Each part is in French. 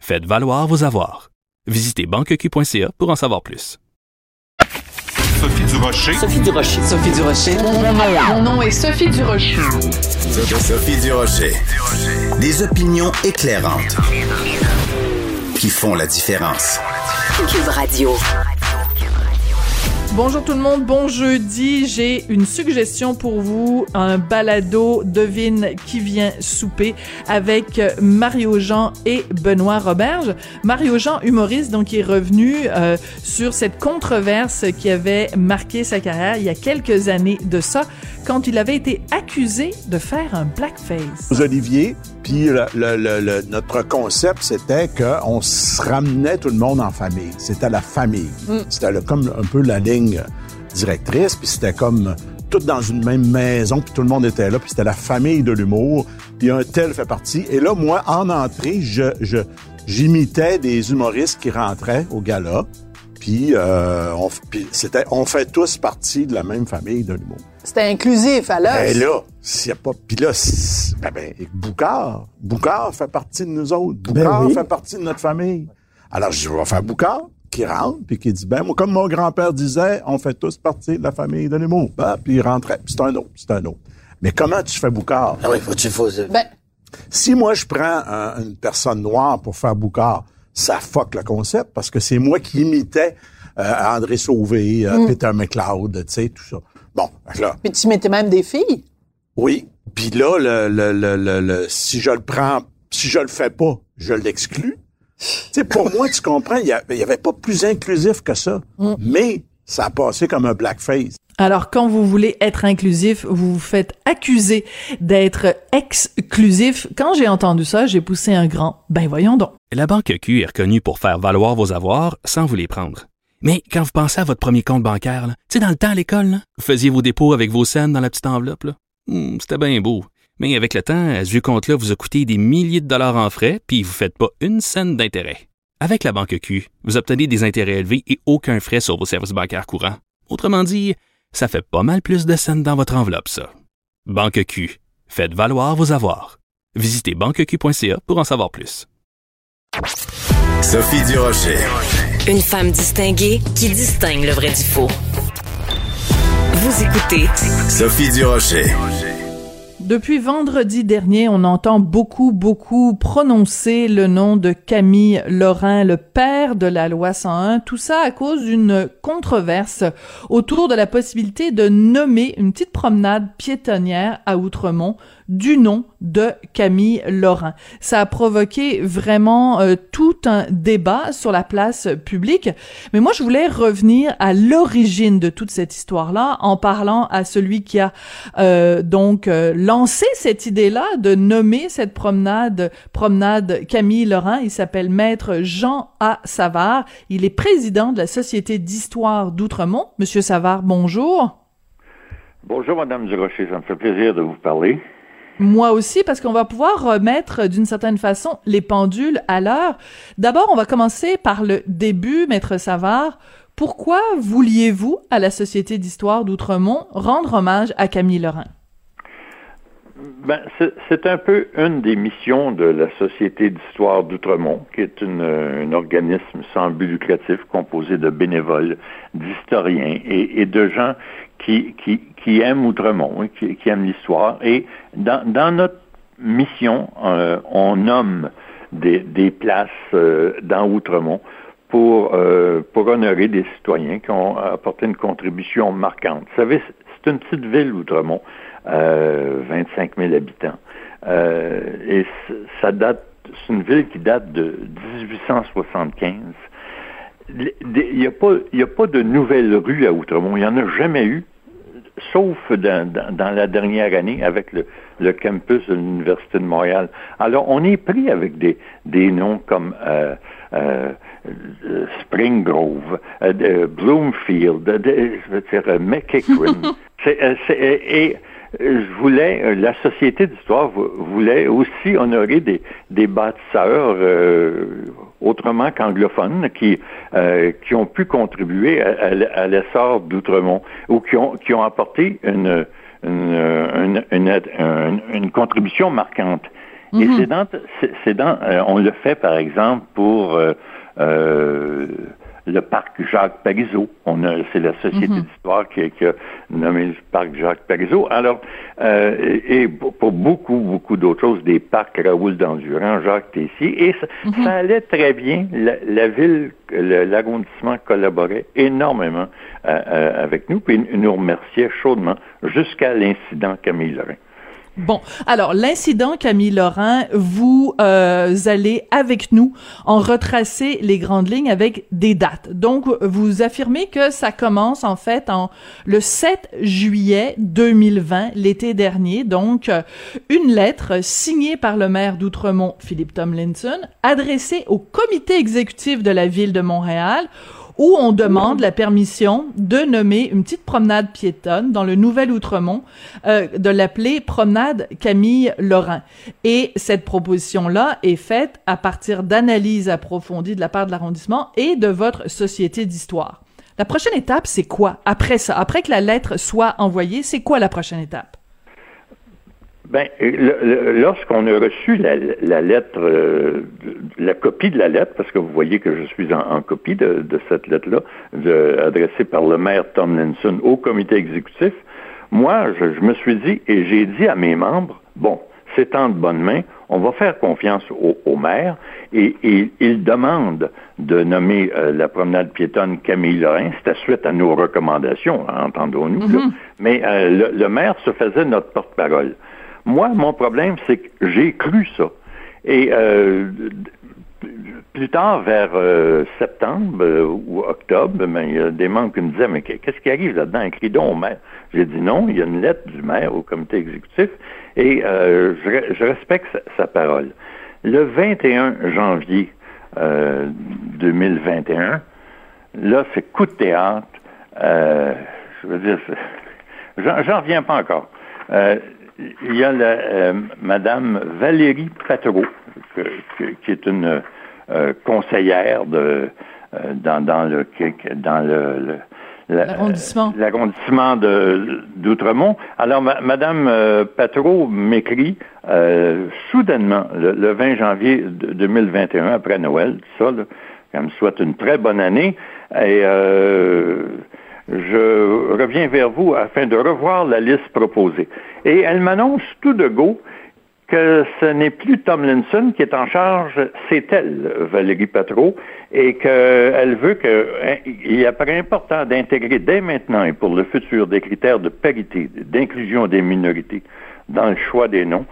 faites valoir vos avoirs. Visitez banqueq.ca pour en savoir plus. Sophie Durocher. Sophie Durocher. Sophie Durocher. Mon nom est Sophie Durocher. Sophie Durocher. Des opinions éclairantes qui font la différence. Cube Radio. Bonjour tout le monde, bon jeudi. J'ai une suggestion pour vous, un balado devine qui vient souper avec Mario Jean et Benoît Roberge. Mario Jean, humoriste, donc qui est revenu euh, sur cette controverse qui avait marqué sa carrière il y a quelques années de ça, quand il avait été accusé de faire un blackface. Olivier, puis le- le- le- le- notre concept, c'était qu'on se ramenait tout le monde en famille. C'était la famille. C'était le- comme un peu la ligne directrice, puis c'était comme tout dans une même maison, puis tout le monde était là, puis c'était la famille de l'humour, puis un tel fait partie. Et là, moi, en entrée, je, je, j'imitais des humoristes qui rentraient au gala, puis, euh, on, puis c'était, on fait tous partie de la même famille de l'humour. C'était inclusif, alors. Ben là, s'il y a pas. Puis là, ben, ben, Boucard. Boucard fait partie de nous autres. Boucard fait partie de notre famille. Alors, je vais faire Boucard, qui rentre, puis qui dit, ben, moi, comme mon grand-père disait, on fait tous partie de la famille de l'humour. Ben, puis il rentrait. Puis c'est un autre, c'est un autre. Mais comment tu fais Boucard? Ah oui, faut tu faut. Ben, Si moi, je prends un- une personne noire pour faire Boucard, ça fuck le concept parce que c'est moi qui imitais euh, André Sauvé, euh, Peter McLeod, tu sais, tout ça. Bon, là, puis tu mettais même des filles. oui. Puis là, le, le, le, le- le- si je le prends, si je le fais pas, je l'exclus. Tu sais, pour moi, tu comprends, il y, a- il y avait pas plus inclusif que ça. Mais ça a passé comme un blackface. Alors, quand vous voulez être inclusif, vous vous faites accuser d'être exclusif. Quand j'ai entendu ça, j'ai poussé un grand. Ben voyons donc. La Banque Q est reconnue pour faire valoir vos avoirs sans vous les prendre. Mais quand vous pensez à votre premier compte bancaire, tu sais, dans le temps à l'école, là, vous faisiez vos dépôts avec vos scènes dans la petite enveloppe. Hmm, C'était bien beau. Mais avec le temps, ce vieux compte-là vous a coûté des milliers de dollars en frais, puis vous ne faites pas une scène d'intérêt. Avec la Banque Q, vous obtenez des intérêts élevés et aucun frais sur vos services bancaires courants. Autrement dit, ça fait pas mal plus de scènes dans votre enveloppe, ça. Banque Q, faites valoir vos avoirs. Visitez banqueq.ca pour en savoir plus. Sophie Durocher. Une femme distinguée qui distingue le vrai du faux. Vous écoutez Sophie Durocher. Depuis vendredi dernier, on entend beaucoup, beaucoup prononcer le nom de Camille Lorrain, le père de la loi 101. Tout ça à cause d'une controverse autour de la possibilité de nommer une petite promenade piétonnière à Outremont du nom de Camille Lorrain. Ça a provoqué vraiment euh, tout un débat sur la place publique. Mais moi, je voulais revenir à l'origine de toute cette histoire-là en parlant à celui qui a euh, donc euh, lancé cette idée-là de nommer cette promenade promenade Camille Lorrain. Il s'appelle Maître Jean A. Savard. Il est président de la Société d'histoire d'Outremont. Monsieur Savard, bonjour. Bonjour, Madame Durocher. Ça me fait plaisir de vous parler. Moi aussi, parce qu'on va pouvoir remettre d'une certaine façon les pendules à l'heure. D'abord, on va commencer par le début, Maître Savard. Pourquoi vouliez-vous, à la Société d'histoire d'Outremont, rendre hommage à Camille Lorrain? Ben, c'est- un peu une des missions de la Société d'histoire d'Outremont, qui est euh, un organisme sans but lucratif composé de bénévoles, d'historiens et, et de gens qui, qui, qui aiment Outremont, hein, qui, qui aiment l'histoire. Et dans, dans notre mission, euh, on nomme des, des places dans Outremont pour, pour honorer des citoyens qui ont apporté une contribution marquante. Vous savez, c'est une petite ville, Outremont, 25 000 habitants. et ça date, c'est une ville qui date de 1875 il n'y a, pas, a pas de nouvelles rues à Outremont. Il n'y en a jamais eu, sauf dans, la dernière année avec le, campus de l'Université de Montréal. Alors, on est pris avec des, des noms comme euh, euh, Spring Grove, euh, Bloomfield, je veux dire, et je voulais, euh, la Société d'histoire voulait aussi honorer des, des bâtisseurs euh, autrement qu'anglophones qui, euh, qui ont pu contribuer à, l'essor d'Outremont ou qui ont, qui ont apporté une, une, une, une, contribution marquante. Et mm-hmm. c'est dans, c'est dans on le fait par exemple pour le parc Jacques Parizeau. On a, c'est la Société mhm. d'histoire qui, a nommé le parc Jacques Parizeau. Alors, euh, et, pour beaucoup, beaucoup d'autres choses, des parcs Raoul d'Endurant, Jacques Tessier, et ça, mhm. allait très bien. La, ville, l'arrondissement collaborait énormément euh, euh, avec nous, puis nous remerciait chaudement jusqu'à l'incident Camille Lorrain. Bon, alors l'incident Camille Laurent, vous euh, allez avec nous en retracer les grandes lignes avec des dates. Donc vous affirmez que ça commence en fait en le 7 juillet 2020, l'été dernier. Donc euh, une lettre signée par le maire d'Outremont, Philippe Tomlinson, adressée au comité exécutif de la ville de Montréal où on demande la permission de nommer une petite promenade piétonne dans le Nouvel Outremont, euh, de l'appeler promenade Camille Laurent. Et cette proposition-là est faite à partir d'analyses approfondies de la part de l'arrondissement et de votre société d'histoire. La prochaine étape, c'est quoi après ça? Après que la lettre soit envoyée, c'est quoi la prochaine étape? Ben, lorsqu'on a reçu la, lettre, euh, la copie de la lettre, parce que vous voyez que je suis en, copie de, cette lettre-là, adressée par le maire Tomlinson au comité exécutif, moi, je, me suis dit, et j'ai dit à mes membres, bon, c'est en de bonne main, on va faire confiance au, maire, et, il demande de nommer euh, la promenade piétonne Camille Lorrain, c'était suite à nos recommandations, entendons-nous, mm-hmm. mais euh, le maire se faisait notre porte-parole. Moi, mon problème, c'est que j'ai cru ça. Et euh, plus tard, vers euh, septembre euh, ou octobre, ben, il y a des membres qui me disaient, mais qu'est-ce qui arrive là-dedans? Écris donc au maire. J'ai dit non, il y a une lettre du maire au comité exécutif et je, respecte sa, parole. Le 21 janvier 2021, là, c'est coup de théâtre. je veux dire, j'en reviens pas encore il y a la, euh, Madame Valérie Patreau, qui est une euh, conseillère de, euh, dans, dans, le dans le, l'arrondissement l'arrondissement d'Outremont. Alors, Madame Patreau m'écrit soudainement le, 20 janvier 2021 après Noël, ça, là, qu'elle me souhaite une très bonne année et je reviens vers vous afin de revoir la liste proposée. Et elle m'annonce tout de go que ce n'est plus Tomlinson qui est en charge, c'est elle, Valérie Patro, et qu'elle veut qu'il apparaît important d'intégrer dès maintenant et pour le futur des critères de parité, d'inclusion des minorités dans le choix des noms.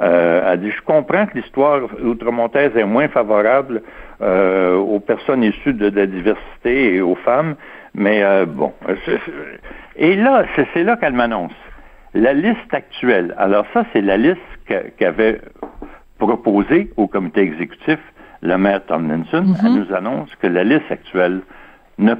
Euh, elle dit, je comprends que l'histoire outremontaise est moins favorable euh, aux personnes issues de la diversité et aux femmes, mais euh, bon. Et là, c'est là qu'elle m'annonce. La liste actuelle. Alors ça, c'est la liste qu'avait proposée au comité exécutif le maire Tomlinson. Mm-hmm. Elle nous annonce que la liste actuelle ne,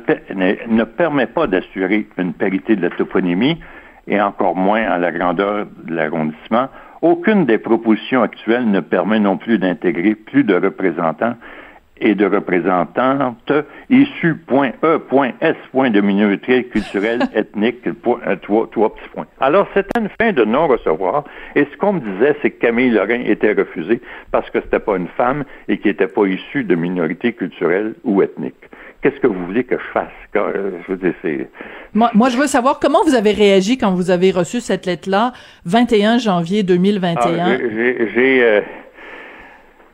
ne permet pas d'assurer une parité de la toponymie et encore moins à la grandeur de l'arrondissement. Aucune des propositions actuelles ne permet non plus d'intégrer plus de représentants et de représentantes issues, point E, point S, point de minorité culturelle, ethnique, point, euh, trois, trois petits points. Alors, c'était une fin de non-recevoir, et ce qu'on me disait, c'est que Camille Lorrain était refusée parce que c'était pas une femme et qui n'était pas issue de minorité culturelle ou ethnique. Qu'est-ce que vous voulez que je fasse? Euh, je veux moi, moi, je veux savoir comment vous avez réagi quand vous avez reçu cette lettre-là, 21 janvier 2021. Ah, j'ai...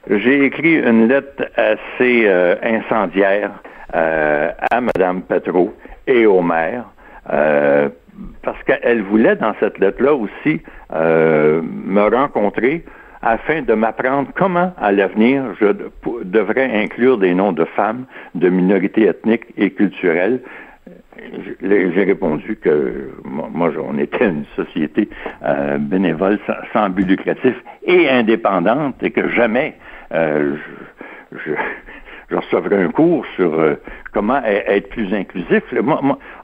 J'ai écrit une lettre assez euh, incendiaire euh, à Mme Petro et au maire, euh, parce qu'elle voulait dans cette lettre-là aussi me rencontrer afin de m'apprendre comment, à l'avenir, je devrais inclure des noms de femmes, de minorités ethniques et culturelles. J'ai répondu que moi, on était une société bénévole sans, but lucratif et indépendante et que jamais je, je recevrai un cours sur euh, comment e-, être plus inclusif.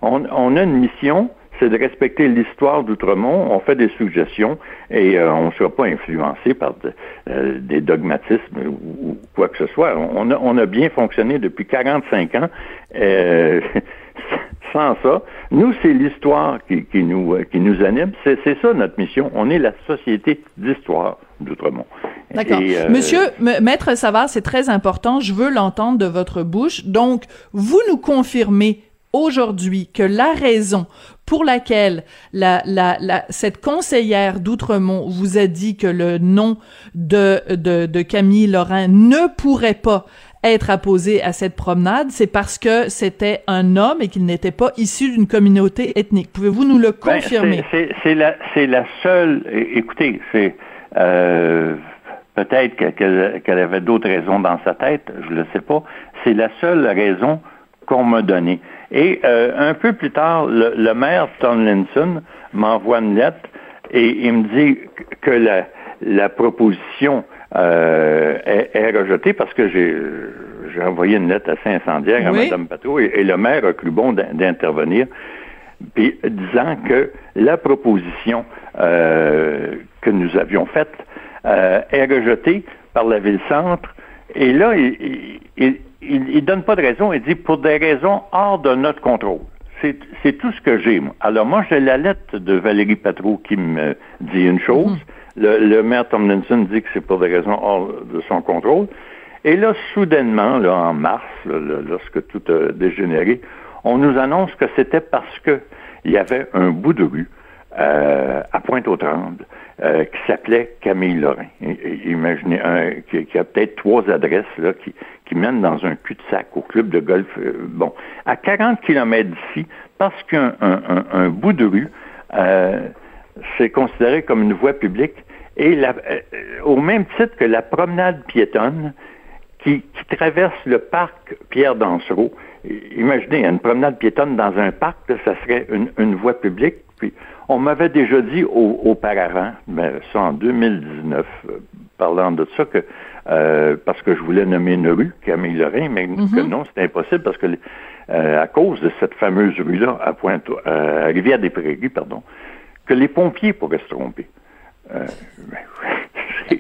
on, a une mission, c'est de respecter l'histoire d'Outremont. On fait des suggestions et euh, on ne sera pas influencé par euh, des dogmatismes ou, quoi que ce soit. On a, on a bien fonctionné depuis 45 ans. sans ça, nous, c'est l'histoire qui, qui, nous, qui nous anime. C'est ça notre mission. On est la société d'histoire d'Outremont. D'accord. Euh, Monsieur Maître Savard, c'est très important. Je veux l'entendre de votre bouche. Donc, vous nous confirmez aujourd'hui que la raison pour laquelle la, la, la, cette conseillère d'Outremont vous a dit que le nom de, de, de Camille Lorrain ne pourrait pas être apposé à cette promenade, c'est parce que c'était un homme et qu'il n'était pas issu d'une communauté ethnique. Pouvez-vous nous le ben, confirmer? c'est la, la seule. Écoutez, c'est euh, peut-être qu'elle avait d'autres raisons dans sa tête, je ne le sais pas. C'est la seule raison qu'on m'a donnée. Et euh, un peu plus tard, le, maire Tomlinson m'envoie une lettre et il me dit que la, la proposition euh, est, rejetée parce que j'ai envoyé une lettre assez incendiaire à Mme Pateau et, le maire a cru bon d'intervenir, puis disant que la proposition euh, que nous avions faite euh, est rejetée par la ville-centre. Et là, il, il, donne pas de raison, il dit pour des raisons hors de notre contrôle. C'est tout ce que j'ai. Alors moi, j'ai la lettre de Valérie Patrou qui me dit une chose. Mhm. Le, maire Tomlinson dit que c'est pour des raisons hors de son contrôle. Et là, soudainement, là, en mars, lorsque tout a dégénéré, on nous annonce que c'était parce que il y avait un bout de rue euh, à Pointe-aux-Trembles euh, qui s'appelait Camille Lorrain. Imaginez un qui, a peut-être trois adresses là qui, qui mènent dans un cul-de-sac au club de golf. Euh, bon, à 40 kilomètres d'ici, parce qu'un un, bout de rue c'est considéré comme une voie publique et au même titre que la promenade piétonne qui, qui traverse le parc Pierre Dansereau. Imaginez, une promenade piétonne dans un parc, ça serait une, une voie publique. Puis on m'avait déjà dit auparavant, mais ben, ça en 2019, euh, parlant de ça, que euh, parce que je voulais nommer une rue, Camille Lorrain, mais que mhm. non, c'était impossible parce que euh, à cause de cette fameuse rue-là, à Pointe, à Rivière-des-Prairies, pardon, que les pompiers pourraient se tromper. Ben,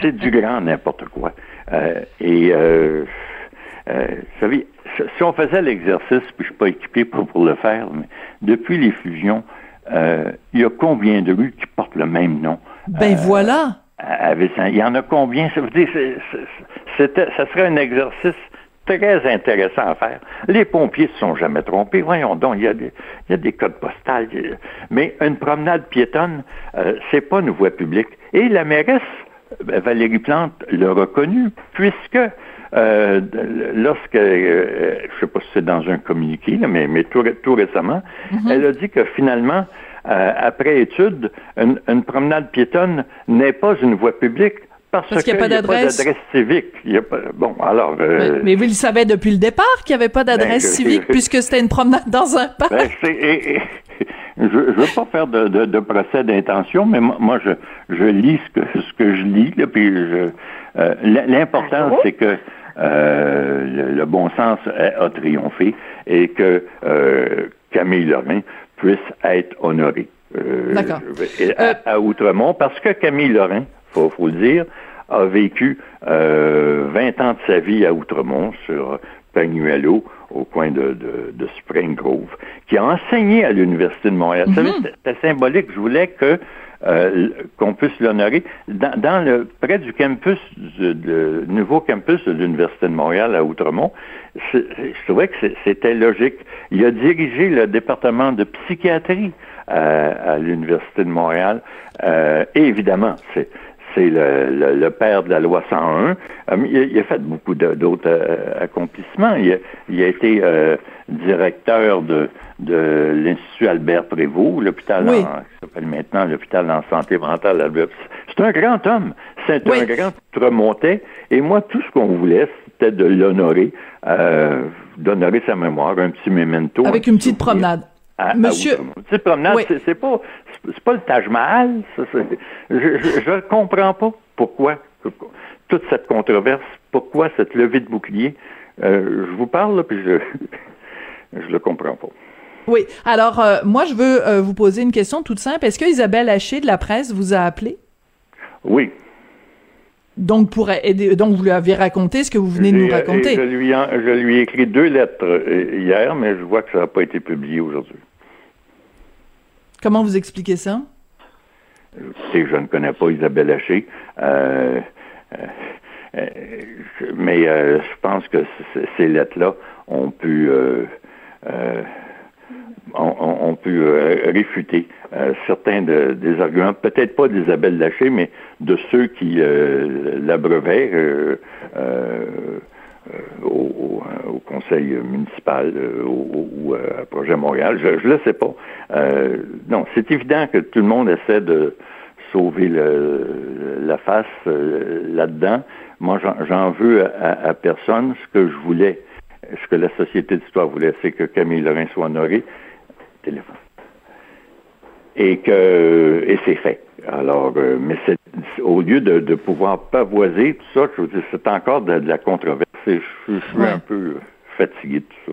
c'est du grand n'importe quoi. et vous savez, si on faisait l'exercice, puis je suis pas équipé pour, pour le faire, mais depuis les fusions, euh, il y a combien de rues qui portent le même nom? Ben euh, voilà! Il y en a combien? Ça veut dire, ça serait un exercice très intéressant à faire. Les pompiers ne se sont jamais trompés. Voyons donc, il y a des, il y a des codes postales. Mais une promenade piétonne, euh, c'est pas une voie publique. Et la mairesse, Valérie Plante, l'a reconnu, puisque euh, lorsque, euh, je sais pas si c'est dans un communiqué, mais, mais tout, récemment, mhm. elle a dit que finalement, euh, après étude, une, promenade piétonne n'est pas une voie publique parce, qu'il n'y a, pas d'adresse civique. bon, alors. mais, vous le savez depuis le départ qu'il n'y avait pas d'adresse ben, civique puisque c'était une promenade dans un parc? Ben, je ne veux pas faire de, procès d'intention, mais moi, je, je lis ce que, ce que je lis, là, puis l'important, c'est que euh, le, bon sens a, triomphé et que euh, Camille Lorrain puisse être honorée euh, à, Outremont, parce que Camille Lorrain, faut, faut le dire, a vécu 20 ans de sa vie à Outremont sur Pagnuelo, au coin de, Spring Grove, qui a enseigné à l'Université de Montréal. Mm C'était symbolique. Je voulais que euh, qu'on puisse l'honorer. Dans, le près du campus, le nouveau campus de l'Université de Montréal à Outremont, je trouvais que c'était logique. Il a dirigé le département de psychiatrie à, l'Université de Montréal. Euh, et évidemment, c'est le, le, père de la loi 101. il, a fait beaucoup d'autres accomplissements. Il a, été directeur de, de l'Institut Albert Prévost, l'hôpital qui s'appelle maintenant l'hôpital en santé mentale Albert. C'est un grand homme. C'est un grand remonté. Et moi, tout ce qu'on voulait, c'était de l'honorer, euh, d'honorer sa mémoire, un petit memento. Avec une petite promenade. Monsieur. promenade, c'est pas, c'est pas le Taj Mahal. je, je, comprends pas pourquoi toute cette controverse, pourquoi cette levée de bouclier. Euh, je vous parle, puis je, je le comprends pas. Oui. Alors, euh, moi, je veux euh, vous poser une question toute simple. Est-ce que Isabelle Haché de la presse vous a appelé? Oui. Donc, pour aider, donc vous lui avez raconté ce que vous venez de nous raconter. Je lui, je lui ai écrit deux lettres euh, hier, mais je vois que ça n'a pas été publié aujourd'hui. Comment vous expliquez ça? Je je ne connais pas Isabelle Haché. mais je pense que ces lettres-là ont pu on, peut euh, réfuter euh, certains des arguments, peut-être pas d'Isabelle Laché, mais de ceux qui euh, l'abreuvaient au, conseil municipal ou à Projet Montréal. Je ne le sais pas. non, c'est évident que tout le monde essaie de sauver la face là-dedans. Moi, j'en veux à, personne. Ce que je voulais, ce que la Société d'histoire voulait, c'est que Camille Lorrain soit honoré téléphone. Et que et c'est fait. Alors, euh, mais c'est au lieu de, de, pouvoir pavoiser tout ça, je veux dire, c'est encore de, la controverse. Je, je suis un peu fatigué de tout ça.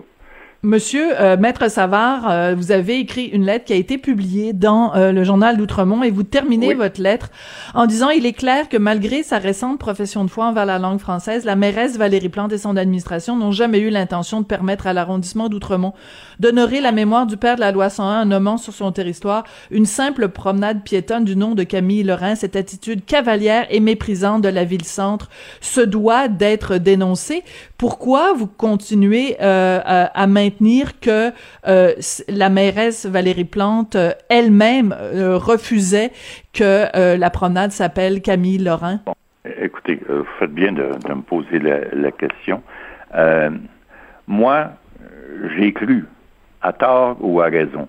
Monsieur euh, Maître Savard, euh, vous avez écrit une lettre qui a été publiée dans euh, le journal d'Outremont et vous terminez votre lettre en disant il est clair que malgré sa récente profession de foi envers la langue française, la mairesse Valérie Plante et son administration n'ont jamais eu l'intention de permettre à l'arrondissement d'Outremont d'honorer la mémoire du père de la loi 101 en nommant sur son territoire une simple promenade piétonne du nom de Camille Lorrain. Cette attitude cavalière et méprisante de la ville-centre se doit d'être dénoncée. Pourquoi vous continuez à maintenir que euh, la mairesse Valérie Plante euh, elle-même euh, refusait que la promenade s'appelle Camille Lorrain? écoutez, vous faites bien de, me poser la, question. moi, j'ai cru, à tort ou à raison,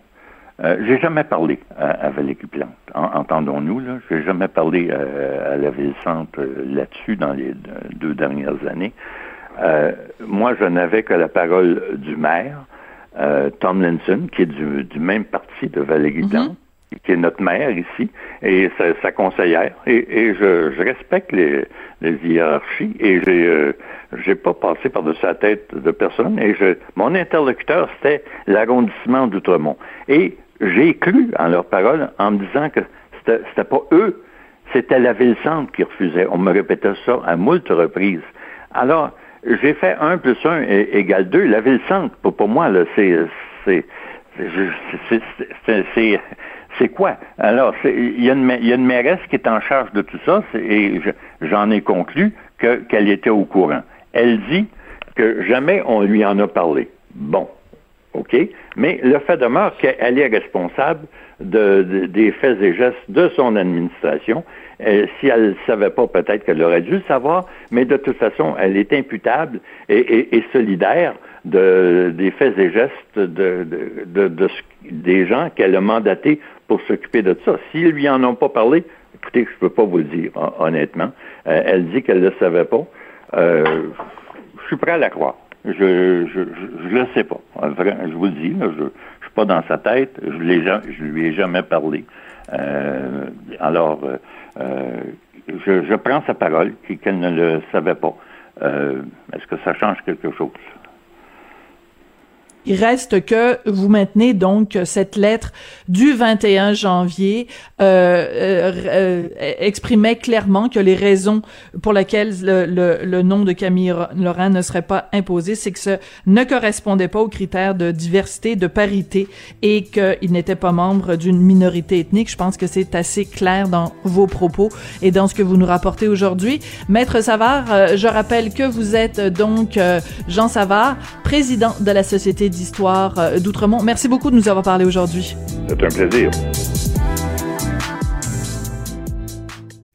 j'ai jamais parlé à, Valérie Plante. entendons-nous, là. J'ai jamais parlé à, la ville-centre là-dessus dans les deux dernières années. Euh, moi, je n'avais que la parole du maire, euh, Tom Linson, qui est du, même parti de Valérie mm qui est notre maire ici, et sa, conseillère. Et, je, respecte les, hiérarchies, et j'ai euh, pas passé par-dessus la tête de personne. Et je, mon interlocuteur, c'était l'arrondissement d'Outremont. Et j'ai cru en leur parole en me disant que c'était pas eux, c'était la ville-centre qui refusait. On me répétait ça à moult reprises. Alors, j'ai fait 1 plus 1 égale 2. La ville-centre, pour, pour moi, là, c'est, c'est, c'est, quoi? Alors, il y, a une mairesse qui est en charge de tout ça, et j'en ai conclu que, qu'elle était au courant. Elle dit que jamais on lui en a parlé. Bon, OK? Mais le fait demeure qu'elle est responsable de, des faits et gestes de son administration. Euh, si elle ne savait pas, peut-être qu'elle aurait dû le savoir, mais de toute façon, elle est imputable et, solidaire de, des faits et gestes de, des gens qu'elle a mandatés pour s'occuper de ça. S'ils lui en ont pas parlé, écoutez, je ne peux pas vous le dire, honnêtement. Euh, elle dit qu'elle ne le savait pas. Euh, je suis prêt à la croire. Je je, le sais pas. Je vous le dis, je, ne suis pas dans sa tête. Je ne je lui ai jamais parlé. alors, euh, je, prends sa parole qu'elle ne le savait pas. Euh, est-ce que ça change quelque chose? Il reste que vous maintenez donc cette lettre du 21 janvier euh, euh, euh, exprimait clairement que les raisons pour lesquelles le, le, nom de Camille Laurent ne serait pas imposé, c'est que ce ne correspondait pas aux critères de diversité, de parité et qu'il n'était pas membre d'une minorité ethnique. Je pense que c'est assez clair dans vos propos et dans ce que vous nous rapportez aujourd'hui. Maître Savard, euh, je rappelle que vous êtes donc Jean Savard, président de la Société d'histoire euh, d'Outremont. Merci beaucoup de nous avoir parlé aujourd'hui. C'est un plaisir.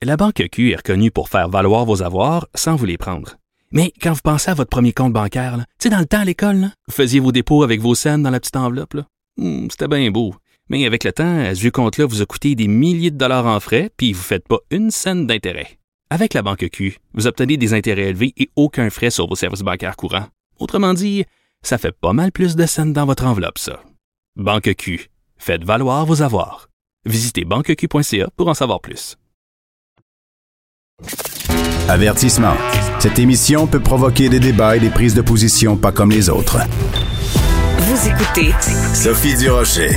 La Banque Q est reconnue pour faire valoir vos avoirs sans vous les prendre. Mais quand vous pensez à votre premier compte bancaire, tu sais, dans le temps à l'école, vous faisiez vos dépôts avec vos scènes dans la petite enveloppe. là. Hmm, C'était bien beau. Mais avec le temps, à ce compte-là vous a coûté des milliers de dollars en frais, puis vous ne faites pas une scène d'intérêt. Avec la Banque Q, vous obtenez des intérêts élevés et aucun frais sur vos services bancaires courants. Autrement dit, ça fait pas mal plus de scènes dans votre enveloppe, ça. Banque Q. Faites valoir vos avoirs. Visitez banqueq.ca pour en savoir plus. Avertissement. Cette émission peut provoquer des débats et des prises de position pas comme les autres. Vous écoutez Sophie Durocher.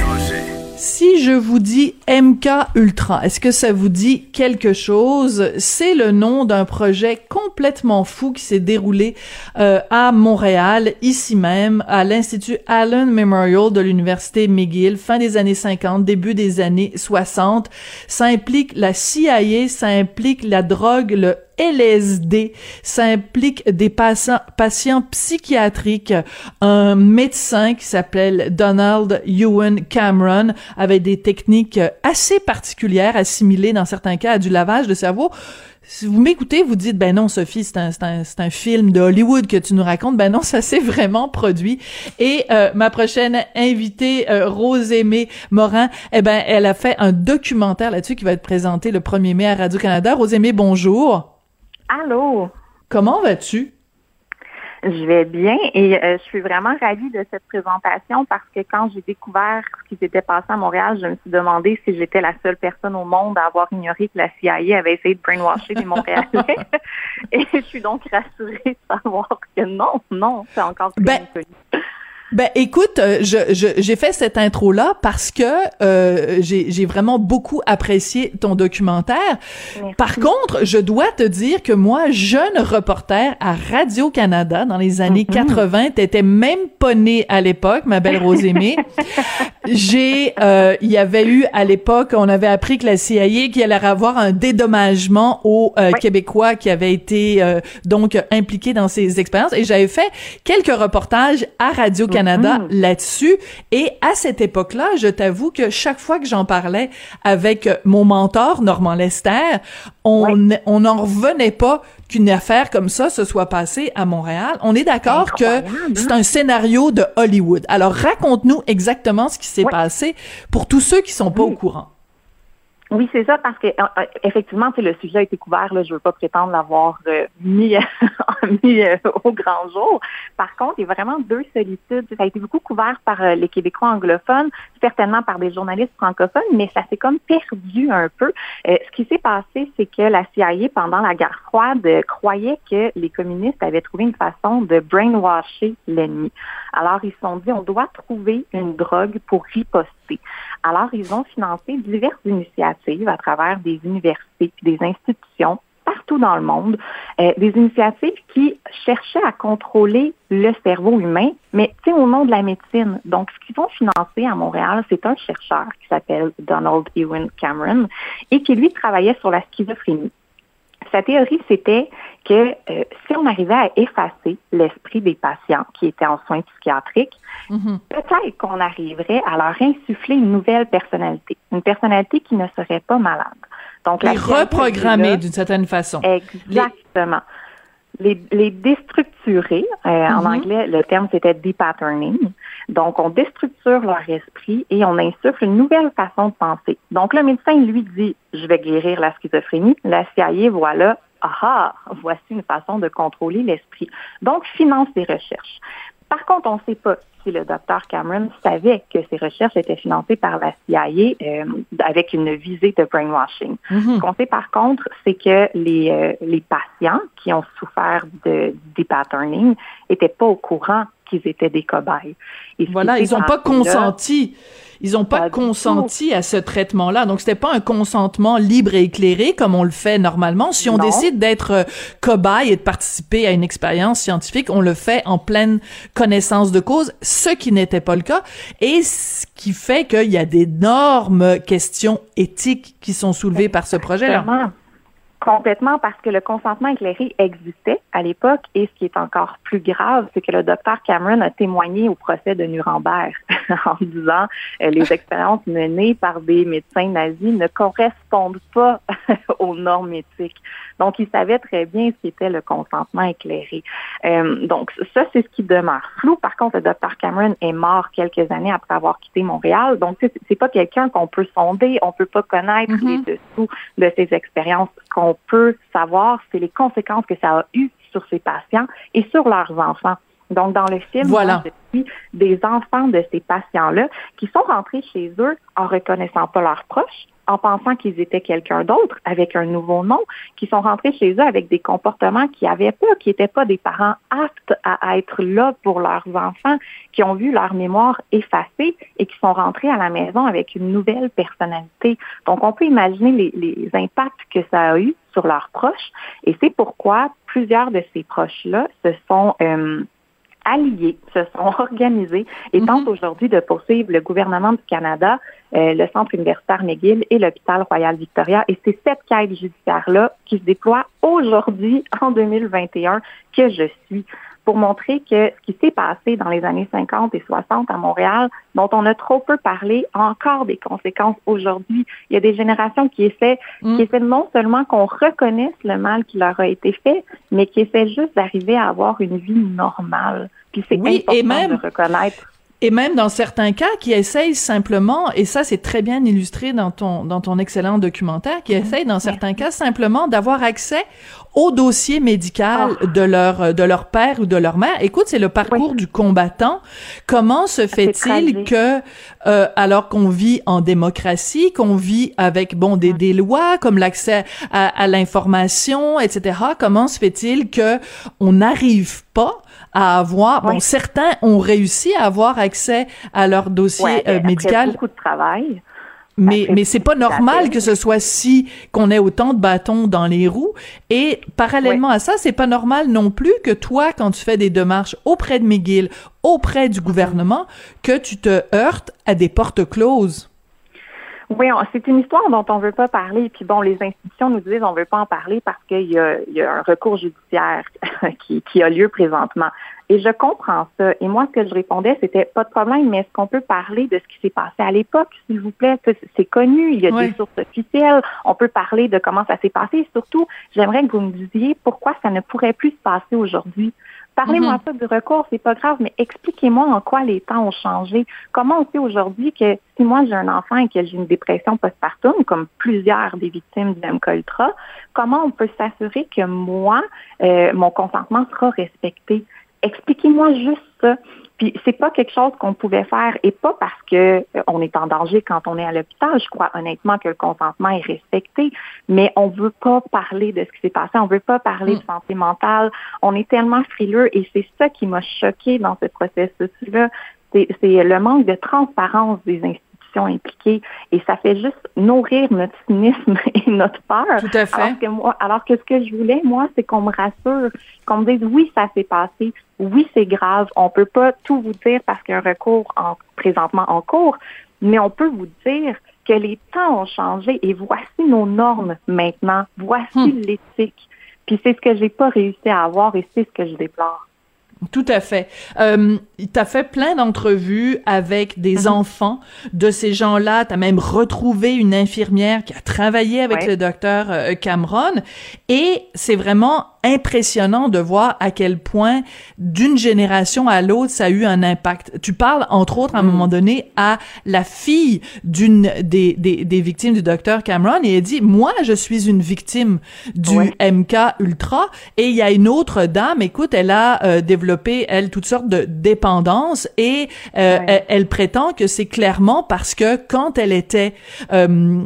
Si je vous dis MK Ultra, est-ce que ça vous dit quelque chose? C'est le nom d'un projet complètement fou qui s'est déroulé euh, à Montréal, ici même, à l'Institut Allen Memorial de l'Université McGill, fin des années 50, début des années 60. Ça implique la CIA, ça implique la drogue, le LSD. Ça implique des patients, patients psychiatriques. Un médecin qui s'appelle Donald Ewan Cameron avait des techniques assez particulières assimilées dans certains cas à du lavage de cerveau. Si vous m'écoutez, vous dites, ben non, Sophie, c'est un, un, un film de Hollywood que tu nous racontes. Ben non, ça s'est vraiment produit. Et euh, ma prochaine invitée, euh, Morin, eh ben, elle a fait un documentaire là-dessus qui va être présenté le 1er mai à Radio-Canada. Rose Aimée, bonjour. Allô? Comment vas-tu? Je vais bien et euh, je suis vraiment ravie de cette présentation parce que quand j'ai découvert ce qui s'était passé à Montréal, je me suis demandé si j'étais la seule personne au monde à avoir ignoré que la CIA avait essayé de brainwasher les Montréalais. et je suis donc rassurée de savoir que non, non, c'est encore très Ben. Ben écoute, euh, je, je- j'ai fait cette intro là parce que euh, j'ai, j'ai vraiment beaucoup apprécié ton documentaire. Merci. Par contre, je dois te dire que moi, jeune reporter à Radio Canada dans les années Mhm. 80, t'étais même pas née à l'époque, ma belle Rosémée. j'ai, euh, il y avait eu à l'époque, on avait appris que la CIA qu'il allait avoir un dédommagement aux euh, Oui. Québécois qui avaient été euh, donc impliqués dans ces expériences et j'avais fait quelques reportages à Radio Canada Mhm. là-dessus et à cette époque-là, je t'avoue que chaque fois que j'en parlais avec mon mentor Normand Lester, on on n'en revenait pas qu'une affaire comme ça se soit passée à Montréal. On est d'accord que hein? c'est un scénario de Hollywood. Alors raconte-nous exactement ce qui s'est Oui. passé pour tous ceux qui sont pas au courant. Oui, c'est ça, parce que euh, euh, effectivement, le sujet a été couvert. Là, je veux pas prétendre l'avoir euh, mis, mis euh, au grand jour. Par contre, il y a vraiment deux solitudes. Ça a été beaucoup couvert par euh, les Québécois anglophones, certainement par des journalistes francophones, mais ça s'est comme perdu un peu. Euh, ce qui s'est passé, c'est que la CIA, pendant la guerre froide, croyait que les communistes avaient trouvé une façon de brainwasher l'ennemi. Alors, ils se sont dit, on doit trouver une drogue pour riposter. Alors, ils ont financé diverses initiatives à travers des universités puis des institutions partout dans le monde, euh, des initiatives qui cherchaient à contrôler le cerveau humain, mais au nom de la médecine. Donc, ce qu'ils ont financé à Montréal, c'est un chercheur qui s'appelle Donald Ewan Cameron et qui, lui, travaillait sur la schizophrénie. Sa théorie, c'était que euh, si on arrivait à effacer l'esprit des patients qui étaient en soins psychiatriques, Mhm. peut-être qu'on arriverait à leur insuffler une nouvelle personnalité, une personnalité qui ne serait pas malade. Donc, Les reprogrammer d'une certaine façon. Exactement. Les, les déstructurer, euh, en Mhm. anglais, le terme c'était depatterning. Donc, on déstructure leur esprit et on insuffle une nouvelle façon de penser. Donc, le médecin lui dit, je vais guérir la schizophrénie. La CIA, voilà, ah, ah, voici une façon de contrôler l'esprit. Donc, finance des recherches. Par contre, on ne sait pas si le docteur Cameron savait que ces recherches étaient financées par la CIA euh, avec une visée de brainwashing. Mhm. Ce qu'on sait par contre, c'est que les, euh, les patients qui ont souffert de depatterning n'étaient pas au courant qu'ils étaient des cobayes. Et Voilà, ils s'est ont pas consenti. Ils ont pas, consenti à ce traitement-là. Donc, c'était pas un consentement libre et éclairé comme on le fait normalement. Si on Non. décide d'être euh, cobaye et de participer à une expérience scientifique, on le fait en pleine connaissance de cause, ce qui n'était pas le cas. Et ce qui fait qu'il y a d'énormes questions éthiques qui sont soulevées par ce projet-là. Complètement parce que le consentement éclairé existait à l'époque et ce qui est encore plus grave, c'est que le docteur Cameron a témoigné au procès de Nuremberg en disant euh, les expériences menées par des médecins nazis ne correspondent pas aux normes éthiques. Donc, il savait très bien ce qu'était le consentement éclairé. Euh, donc, ça, c'est ce qui demeure flou. Par contre, le docteur Cameron est mort quelques années après avoir quitté Montréal. Donc, c'est pas quelqu'un qu'on peut sonder. On peut pas connaître mm-hmm. les dessous de ses expériences. Ce qu'on peut savoir, c'est les conséquences que ça a eues sur ses patients et sur leurs enfants. Donc, dans le film, voilà. je des enfants de ces patients-là qui sont rentrés chez eux en reconnaissant pas leurs proches, en pensant qu'ils étaient quelqu'un d'autre avec un nouveau nom, qui sont rentrés chez eux avec des comportements qui avaient pas, qui n'étaient pas des parents aptes à être là pour leurs enfants, qui ont vu leur mémoire effacée et qui sont rentrés à la maison avec une nouvelle personnalité. Donc, on peut imaginer les, les impacts que ça a eu sur leurs proches et c'est pourquoi plusieurs de ces proches-là se sont euh, alliés, se sont organisés et tentent mhm. aujourd'hui de poursuivre le gouvernement du Canada, euh, le Centre universitaire McGill et l'Hôpital Royal Victoria. Et c'est cette quête judiciaire-là qui se déploie aujourd'hui, en 2021, que je suis pour montrer que ce qui s'est passé dans les années 50 et 60 à Montréal, dont on a trop peu parlé, a encore des conséquences aujourd'hui. Il y a des générations qui essaient, mm. qui essaient non seulement qu'on reconnaisse le mal qui leur a été fait, mais qui essaient juste d'arriver à avoir une vie normale. Puis c'est oui, important et même, de reconnaître et même dans certains cas qui essayent simplement et ça c'est très bien illustré dans ton dans ton excellent documentaire qui essayent dans certains cas simplement d'avoir accès au dossier médical ah. de leur de leur père ou de leur mère. Écoute, c'est le parcours du combattant. Comment se fait-il que euh, alors qu'on vit en démocratie, qu'on vit avec bon des, des lois comme l'accès à, à l'information, etc. Comment se fait-il que on n'arrive pas à avoir. Bon, certains ont réussi à avoir accès à leur dossier euh, médical. beaucoup de travail. Mais, mais c'est pas normal que ce soit si qu'on ait autant de bâtons dans les roues. Et parallèlement à ça, c'est pas normal non plus que toi, quand tu fais des démarches auprès de McGill, auprès du gouvernement, que tu te heurtes à des portes closes. Oui, c'est une histoire dont on veut pas parler. Puis bon, les institutions nous disent on veut pas en parler parce qu'il y a, il y a un recours judiciaire qui, qui a lieu présentement. Et je comprends ça. Et moi, ce que je répondais, c'était pas de problème, mais est-ce qu'on peut parler de ce qui s'est passé à l'époque, s'il vous plaît? C'est connu, il y a des sources officielles, on peut parler de comment ça s'est passé. Et surtout, j'aimerais que vous me disiez pourquoi ça ne pourrait plus se passer aujourd'hui. Parlez-moi mm-hmm. pas du recours, c'est pas grave, mais expliquez-moi en quoi les temps ont changé. Comment on sait aujourd'hui que si moi j'ai un enfant et que j'ai une dépression postpartum, comme plusieurs des victimes du MK comment on peut s'assurer que moi, euh, mon consentement sera respecté? Expliquez-moi juste ça. Puis c'est pas quelque chose qu'on pouvait faire et pas parce que euh, on est en danger quand on est à l'hôpital. Je crois honnêtement que le consentement est respecté, mais on veut pas parler de ce qui s'est passé. On veut pas parler de mm. santé mentale. On est tellement frileux et c'est ça qui m'a choqué dans ce processus-là. C'est le manque de transparence des institutions impliquées et ça fait juste nourrir notre cynisme et notre peur. Tout à fait. Alors que, moi, alors que ce que je voulais, moi, c'est qu'on me rassure, qu'on me dise oui, ça s'est passé, oui, c'est grave, on peut pas tout vous dire parce qu'il y a un recours en, présentement en cours, mais on peut vous dire que les temps ont changé et voici nos normes maintenant, voici hmm. l'éthique. Puis c'est ce que j'ai pas réussi à avoir et c'est ce que je déplore. Tout à fait. Euh, tu as fait plein d'entrevues avec des mhm. enfants de ces gens-là. Tu as même retrouvé une infirmière qui a travaillé avec le docteur euh, Cameron. Et c'est vraiment impressionnant de voir à quel point d'une génération à l'autre ça a eu un impact. Tu parles entre autres à un mm. moment donné à la fille d'une des, des, des, victimes du docteur Cameron et elle dit moi je suis une victime du MK Ultra et il y a une autre dame écoute elle a euh, développé elle toutes sortes de dépendances et euh, elle, prétend que c'est clairement parce que quand elle était euh,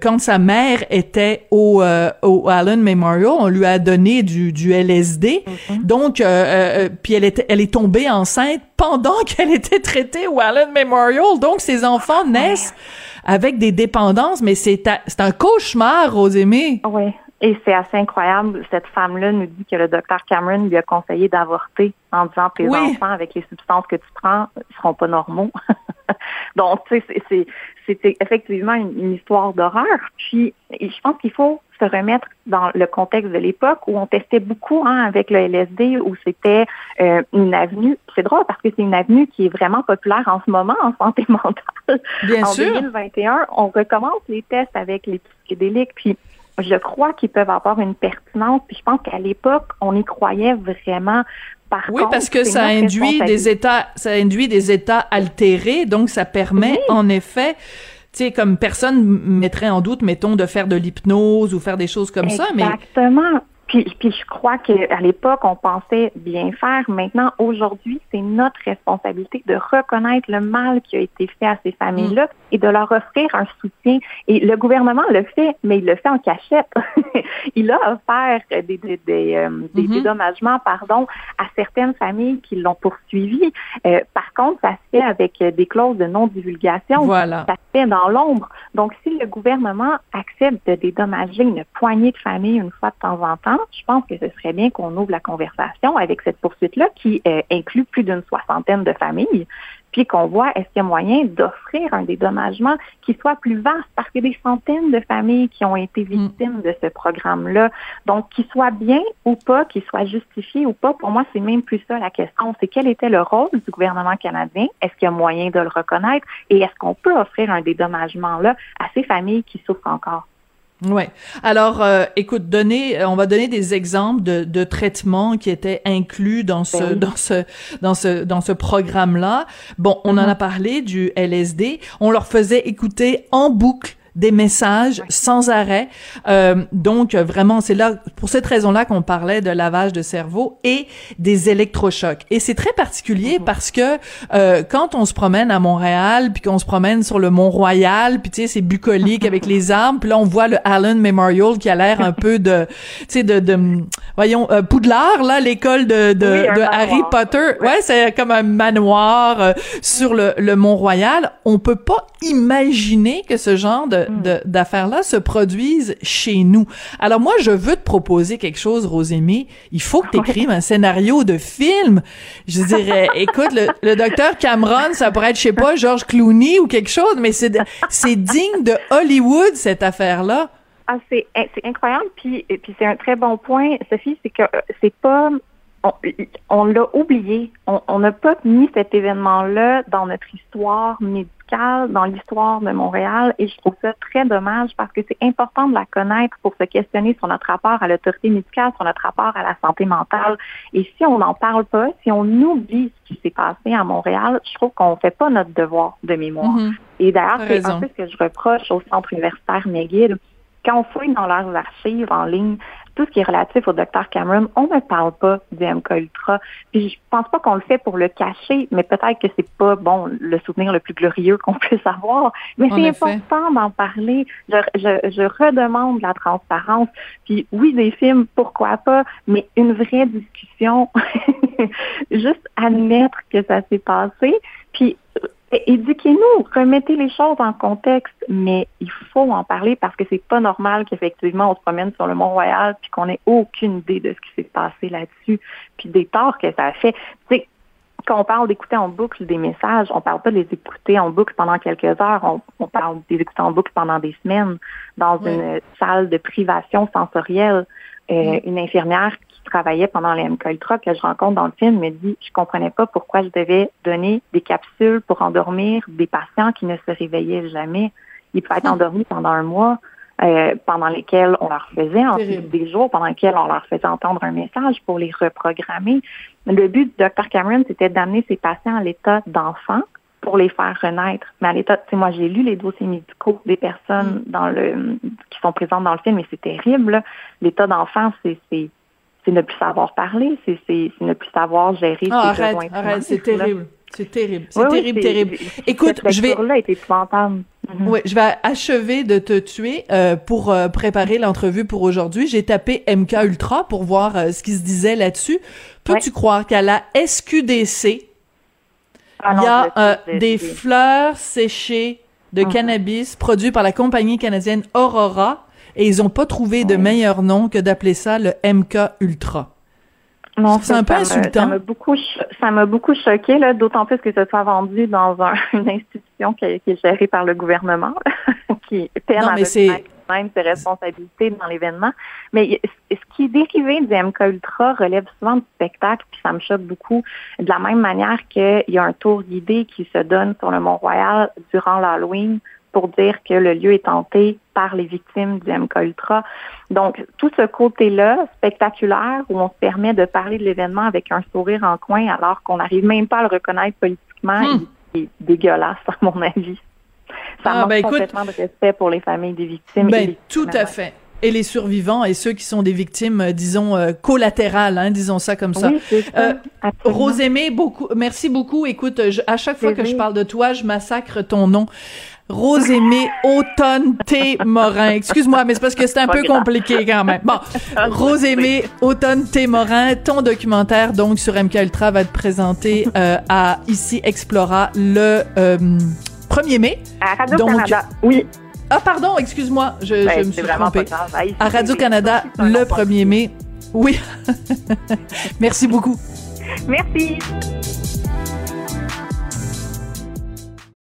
quand sa mère était au au Allen Memorial on lui a donné du du, LSD. Mm-hmm. Donc, euh, euh, puis elle est, elle est tombée enceinte pendant qu'elle était traitée au Allen Memorial. Donc, ses enfants ah, naissent avec des dépendances, mais c'est un cauchemar, Rosémie. Oui. Et c'est assez incroyable. Cette femme-là nous dit que le docteur Cameron lui a conseillé d'avorter en disant tes enfants avec les substances que tu prends ils seront pas normaux. Donc, tu sais, c'est effectivement une, histoire d'horreur. Puis, je pense qu'il faut se remettre dans le contexte de l'époque où on testait beaucoup hein, avec le LSD, où c'était euh, une avenue. C'est drôle parce que c'est une avenue qui est vraiment populaire en ce moment en santé mentale. Bien en sûr. 2021, on recommence les tests avec les psychédéliques, puis je crois qu'ils peuvent avoir une pertinence. Puis je pense qu'à l'époque, on y croyait vraiment. Par Oui, contre, parce que ça induit des états, ça induit des états altérés, donc ça permet en effet, tu sais, comme personne mettrait en doute, mettons, de faire de l'hypnose ou faire des choses comme ça, mais Exactement. Puis, puis je crois qu'à l'époque, on pensait bien faire. Maintenant, aujourd'hui, c'est notre responsabilité de reconnaître le mal qui a été fait à ces familles-là et de leur offrir un soutien. Et le gouvernement le fait, mais il le fait en cachette. il a offert des, des, des, euh, des Mhm. dédommagements pardon, à certaines familles qui l'ont poursuivi. Euh, par contre, ça se fait avec des clauses de non-divulgation. Voilà. Ça se fait dans l'ombre. Donc, si le gouvernement accepte de dédommager une poignée de familles une fois de temps en temps, je pense que ce serait bien qu'on ouvre la conversation avec cette poursuite-là qui euh, inclut plus d'une soixantaine de familles, puis qu'on voit est-ce qu'il y a moyen d'offrir un dédommagement qui soit plus vaste parce qu'il y a des centaines de familles qui ont été victimes de ce programme-là. Donc, qu'il soit bien ou pas, qu'il soit justifié ou pas, pour moi, c'est même plus ça la question. C'est quel était le rôle du gouvernement canadien? Est-ce qu'il y a moyen de le reconnaître? Et est-ce qu'on peut offrir un dédommagement-là à ces familles qui souffrent encore? Ouais. Alors, euh, écoute, donner, euh, on va donner des exemples de, de traitements qui étaient inclus dans ce, Ben oui. dans ce, dans ce, dans ce programme-là. Bon, on en a parlé du LSD. On leur faisait écouter en boucle des messages sans arrêt. Euh, donc vraiment, c'est là pour cette raison-là qu'on parlait de lavage de cerveau et des électrochocs. Et c'est très particulier parce que euh, quand on se promène à Montréal, puis qu'on se promène sur le Mont Royal, puis tu sais c'est bucolique avec les arbres, puis là on voit le Allen Memorial qui a l'air un peu de, tu sais de, de, voyons euh, Poudlard là, l'école de de, Oui, de. Harry Potter. Ouais, c'est comme un manoir euh, sur le, le Mont Royal. On peut pas imaginer que ce genre de, de- d'affaires-là se produisent chez nous. Alors moi, je veux te proposer quelque chose, Rosémie. Il faut que tu écrives un scénario de film. Je dirais, écoute, le, le docteur Cameron, ça pourrait être, je sais pas, George Clooney ou quelque chose, mais c'est, digne de Hollywood, cette affaire-là. Ah, c'est c'est incroyable. Puis, puis c'est un très bon point, Sophie, c'est que euh, c'est pas. On, on l'a oublié. On on n'a pas mis cet événement-là dans notre histoire dans l'histoire de Montréal, et je trouve ça très dommage parce que c'est important de la connaître pour se questionner sur notre rapport à l'autorité médicale, sur notre rapport à la santé mentale. Et si on n'en parle pas, si on oublie ce qui s'est passé à Montréal, je trouve qu'on fait pas notre devoir de mémoire. Mhm. Et d'ailleurs, c'est un peu ce que je reproche au Centre universitaire McGill. Quand on fouille dans leurs archives en ligne, tout ce qui est relatif au docteur Cameron, on ne parle pas du MK Ultra. Puis je pense pas qu'on le fait pour le cacher, mais peut-être que c'est pas bon le souvenir le plus glorieux qu'on puisse avoir. Mais c'est important d'en parler. Je, je, je redemande la transparence. Puis oui, des films, pourquoi pas, mais une vraie discussion. Juste admettre que ça s'est passé. Puis éduquez-nous, remettez les choses en contexte, mais il faut en parler parce que c'est pas normal qu'effectivement on se promène sur le Mont-Royal puis qu'on ait aucune idée de ce qui s'est passé là-dessus, puis des torts que ça a fait. Tu sais, quand on parle d'écouter en boucle des messages, on parle pas de les écouter en boucle pendant quelques heures, on, on parle des écouter en boucle pendant des semaines dans Oui. une salle de privation sensorielle. Euh, Une infirmière qui travaillait pendant les MK Ultra que je rencontre dans le film me dit je comprenais pas pourquoi je devais donner des capsules pour endormir des patients qui ne se réveillaient jamais. Ils pouvaient être endormis pendant un mois. euh, pendant lesquels on leur faisait ensuite des jours pendant lesquels on leur faisait entendre un message pour les reprogrammer. Le but du Dr Cameron, c'était d'amener ces patients à l'état d'enfant pour les faire renaître. Mais à l'état, tu sais, moi, j'ai lu les dossiers médicaux des personnes dans le qui sont présentes dans le film et c'est terrible. L'état d'enfant, c'est c'est ne plus savoir parler, c'est ne plus savoir gérer Ah, ses arrête, besoins arrête, c'est là. terrible. C'est terrible. C'est Oui, terrible, terrible. Écoute, cette je vais, lecture-là est épouvantable. Mhm. Oui, je vais achever de te tuer euh, pour euh, préparer l'entrevue pour aujourd'hui. J'ai tapé MK Ultra pour voir euh, ce qui se disait là-dessus. Peux-tu croire qu'à la SQDC, Ah il y a je- je- des fleurs séchées de Mhm. cannabis produits par la compagnie canadienne Aurora et ils ont pas trouvé de meilleur nom que d'appeler ça le MK Ultra. Non, C'est un peu ça insultant. Ça m'a beaucoup, cho- ça m'a beaucoup choqué, là, d'autant plus que ce soit vendu dans un- une institution qui, qui est gérée par le gouvernement, qui peine Non, à même ses responsabilités dans l'événement. Mais ce qui est dérivé du MK Ultra relève souvent du spectacle, puis ça me choque beaucoup. De la même manière qu'il y a un tour guidé qui se donne sur le Mont-Royal durant l'Halloween pour dire que le lieu est hanté par les victimes du MK Ultra. Donc, tout ce côté-là, spectaculaire, où on se permet de parler de l'événement avec un sourire en coin alors qu'on n'arrive même pas à le reconnaître politiquement, hmm. est dégueulasse, à mon avis. Ça ah, manque ben, complètement de respect pour les familles des victimes. Ben, tout à fait et les survivants et ceux qui sont des victimes, euh, disons, euh, collatérales, hein, disons ça comme ça. Oui, euh, Rosémé, beaucoup, merci beaucoup. Écoute, à chaque fois que je parle de toi, je massacre ton nom. Rosémé Automne T. Morin. Excuse-moi, mais c'est parce que c'est un peu compliqué quand même. Bon, Rosémé Automne T. Morin, ton documentaire donc sur MK Ultra va être présenté euh, à ici Explora le 1er mai. À Radio-Canada, oui. Ah, pardon, excuse-moi, je, ben, je me suis trompée. À Radio-Canada, le 1er mai. Oui. Merci beaucoup. Merci.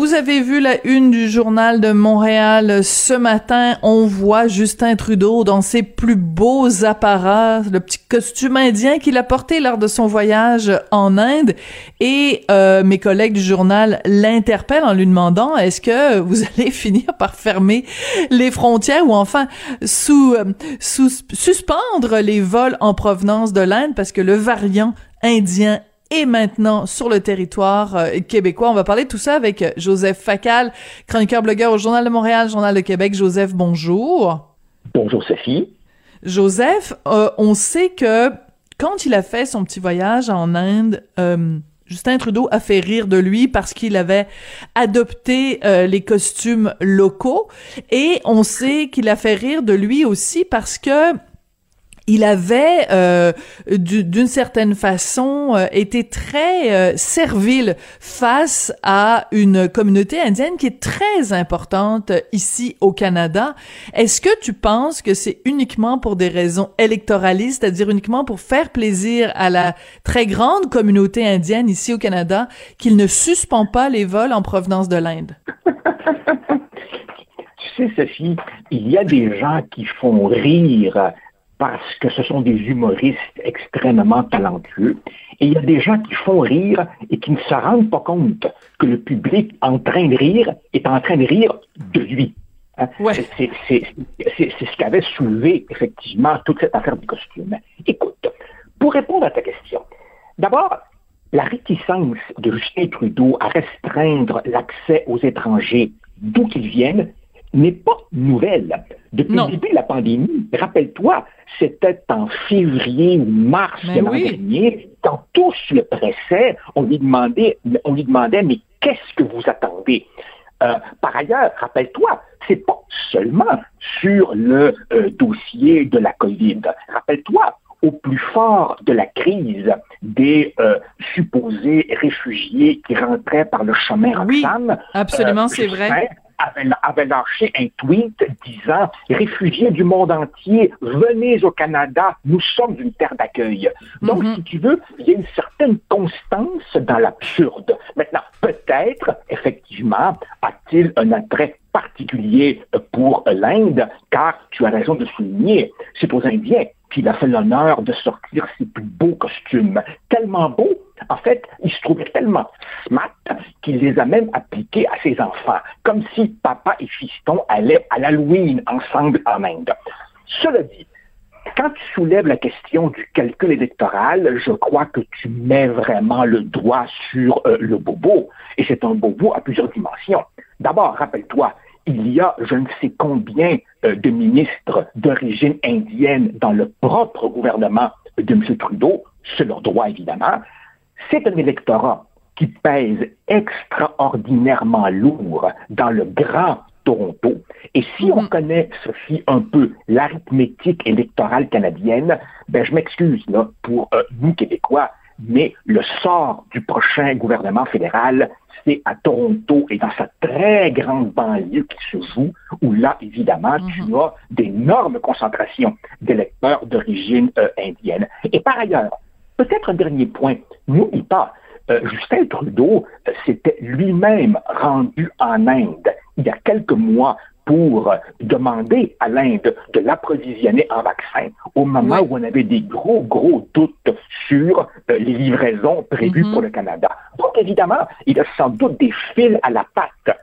Vous avez vu la une du journal de Montréal ce matin. On voit Justin Trudeau dans ses plus beaux apparats, le petit costume indien qu'il a porté lors de son voyage en Inde. Et euh, mes collègues du journal l'interpellent en lui demandant est-ce que vous allez finir par fermer les frontières ou enfin euh, suspendre les vols en provenance de l'Inde? Parce que le variant indien et maintenant sur le territoire euh, québécois. On va parler de tout ça avec Joseph Facal, chroniqueur blogueur au Journal de Montréal, Journal de Québec. Joseph, bonjour. Bonjour Sophie. Joseph, euh, on sait que quand il a fait son petit voyage en Inde, euh, Justin Trudeau a fait rire de lui parce qu'il avait adopté les costumes locaux et on sait qu'il a fait rire de lui aussi parce que il avait euh, d'une certaine façon euh, été très euh, servile face à une communauté indienne qui est très importante ici au Canada. Est-ce que tu penses que c'est uniquement pour des raisons électoralistes, c'est-à-dire uniquement pour faire plaisir à la très grande communauté indienne ici au Canada qu'il ne suspend pas les vols en provenance de l'Inde? tu sais, Sophie, il y a des gens qui font rire parce que ce sont des humoristes extrêmement talentueux. Et il y a des gens qui font rire et qui ne se rendent pas compte que le public en train de rire est en train de rire de lui. Hein? C'est ce qu'avait soulevé effectivement toute cette affaire du costume. Écoute, pour répondre à ta question, d'abord, la réticence de Justin Trudeau à restreindre l'accès aux étrangers d'où qu'ils viennent n'est pas nouvelle. Depuis le début de la pandémie, rappelle-toi, c'était en février ou mars de l'an dernier, quand tous le pressaient, on lui demandait, on lui demandait, mais qu'est-ce que vous attendez? Euh, par ailleurs, rappelle-toi, c'est pas seulement sur le euh, dossier de la COVID. Rappelle-toi, au plus fort de la crise des euh, supposés réfugiés qui rentraient par le chemin oui, Absolument, c'est vrai avait, lâché un tweet disant Réfugiés du monde entier, venez au Canada, nous sommes une terre d'accueil. Donc, mhm. si tu veux, il y a une certaine constance dans l'absurde. Maintenant, peut-être, effectivement, a-t-il un attrait particulier pour l'Inde, car tu as raison de souligner, c'est aux Indiens qu'il a fait l'honneur de sortir ses plus beaux costumes. Tellement beaux, en fait, il se trouvait tellement smart qu'il les a même appliqués à ses enfants, comme si papa et fiston allaient à l'Halloween ensemble en Inde. Cela dit, quand tu soulèves la question du calcul électoral, je crois que tu mets vraiment le doigt sur euh, le bobo, et c'est un bobo à plusieurs dimensions. D'abord, rappelle-toi, il y a je ne sais combien euh, de ministres d'origine indienne dans le propre gouvernement de M. Trudeau, c'est leur droit évidemment, c'est un électorat qui pèse extraordinairement lourd dans le grand Toronto. Et si on mhm. connaît, Sophie, un peu l'arithmétique électorale canadienne, ben je m'excuse là pour euh, nous Québécois, mais le sort du prochain gouvernement fédéral, c'est à Toronto et dans sa très grande banlieue qui se joue, où là, évidemment, tu mhm. as d'énormes concentrations d'électeurs d'origine euh, indienne. Et par ailleurs, peut-être un dernier point, n'oublie pas, euh, Justin Trudeau euh, s'était lui-même rendu en Inde il y a quelques mois pour demander à l'Inde de l'approvisionner en vaccins au moment où on avait des gros, gros doutes sur euh, les livraisons prévues mm-hmm. pour le Canada. Donc, évidemment, il a sans doute des fils à la patte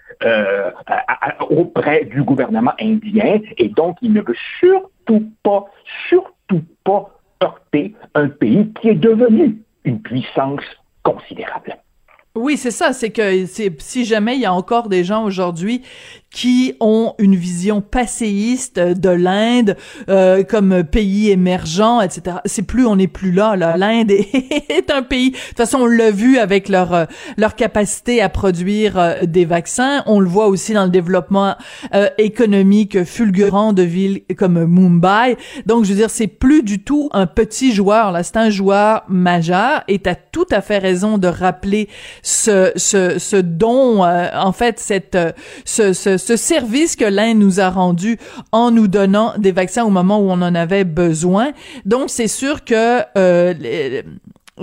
auprès du gouvernement indien et donc il ne veut surtout pas, surtout pas heurter un pays qui est devenu une puissance considérable. Oui, c'est ça. C'est que si jamais il y a encore des gens aujourd'hui qui ont une vision passéiste de l'Inde euh, comme pays émergent, etc. C'est plus, on n'est plus là. là. L'Inde est, un pays. De toute façon, on l'a vu avec leur euh, leur capacité à produire euh, des vaccins. On le voit aussi dans le développement euh, économique fulgurant de villes comme Mumbai. Donc, je veux dire, c'est plus du tout un petit joueur. Là, c'est un joueur majeur. Et t'as tout à fait raison de rappeler ce ce, ce don, en fait, cette ce, ce ce service que l'Inde nous a rendu en nous donnant des vaccins au moment où on en avait besoin. Donc, c'est sûr que euh,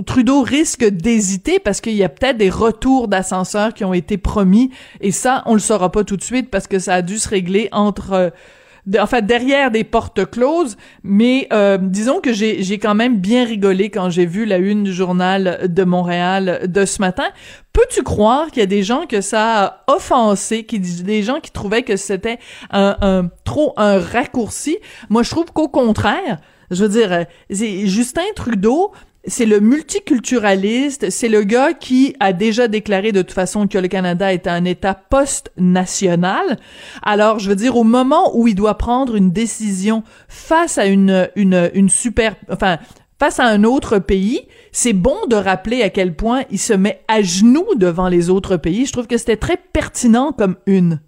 Trudeau risque d'hésiter parce qu'il y a peut-être des retours d'ascenseurs qui ont été promis et ça, on le saura pas tout de suite parce que ça a dû se régler entre... Euh, en fait derrière des portes closes, mais euh, disons que j'ai j'ai quand même bien rigolé quand j'ai vu la une du journal de Montréal de ce matin. Peux-tu croire qu'il y a des gens que ça a offensé, qui des gens qui trouvaient que c'était un, un trop un raccourci? Moi, je trouve qu'au contraire, je veux dire, euh, Justin Trudeau c'est le multiculturaliste, c'est le gars qui a déjà déclaré de toute façon que le Canada est un État post-national. Alors, je veux dire, au moment où il doit prendre une décision face à une, une, une super, enfin, face à un autre pays, c'est bon de rappeler à quel point il se met à genoux devant les autres pays. Je trouve que c'était très pertinent comme une.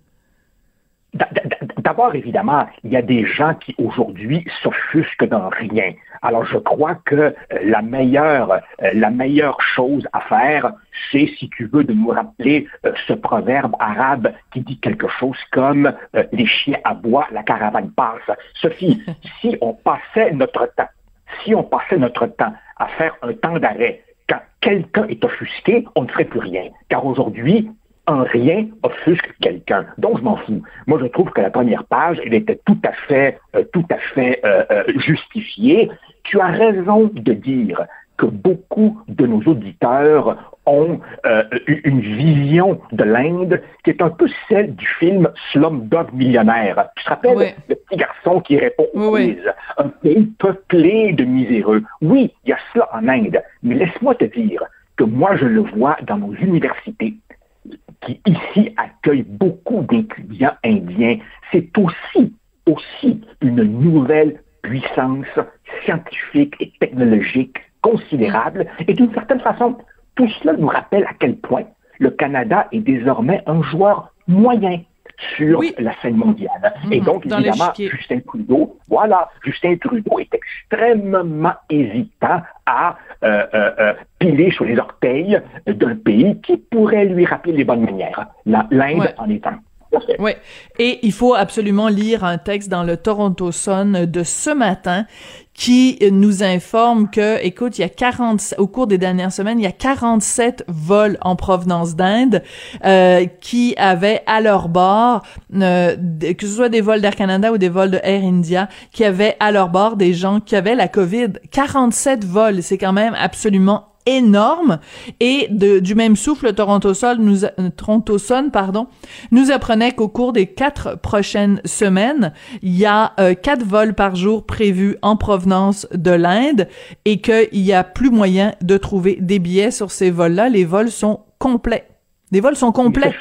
D'abord, évidemment, il y a des gens qui aujourd'hui s'offusquent dans rien. Alors, je crois que euh, la meilleure, euh, la meilleure chose à faire, c'est, si tu veux, de nous rappeler euh, ce proverbe arabe qui dit quelque chose comme les chiens aboient, la caravane passe. Sophie, si on passait notre temps, si on passait notre temps à faire un temps d'arrêt quand quelqu'un est offusqué, on ne ferait plus rien. Car aujourd'hui, un rien offusque quelqu'un. Donc, je m'en fous. Moi, je trouve que la première page, elle était tout à fait, euh, tout à fait euh, euh, justifiée. Tu as raison de dire que beaucoup de nos auditeurs ont une vision de l'Inde qui est un peu celle du film Slumdog Millionnaire. Tu te rappelles le petit garçon qui répond aux oui, Un pays peuplé de miséreux. Oui, il y a cela en Inde, mais laisse-moi te dire que moi, je le vois dans nos universités qui ici accueille beaucoup d'étudiants indiens, c'est aussi, aussi une nouvelle puissance scientifique et technologique considérable. Et d'une certaine façon, tout cela nous rappelle à quel point le Canada est désormais un joueur moyen sur la scène mondiale. Mhm. Et donc, évidemment, Justin Trudeau, voilà, Justin Trudeau est extrêmement hésitant à euh, euh, euh, piler sur les orteils d'un pays qui pourrait lui rappeler les bonnes manières. L'Inde en est un. Oui. Et il faut absolument lire un texte dans le Toronto Sun de ce matin qui nous informe que, écoute, il y a 40, au cours des dernières semaines, il y a 47 vols en provenance d'Inde euh, qui avaient à leur bord, euh, que ce soit des vols d'Air Canada ou des vols de Air India, qui avaient à leur bord des gens qui avaient la COVID. 47 vols, c'est quand même absolument énorme. Et de, du même souffle Toronto Sun nous Toronto Sun pardon nous apprenait qu'au cours des quatre prochaines semaines il y a euh, quatre vols par jour prévus en provenance de l'Inde et qu'il y a plus moyen de trouver des billets sur ces vols-là. Les vols sont complets. Les vols sont complets.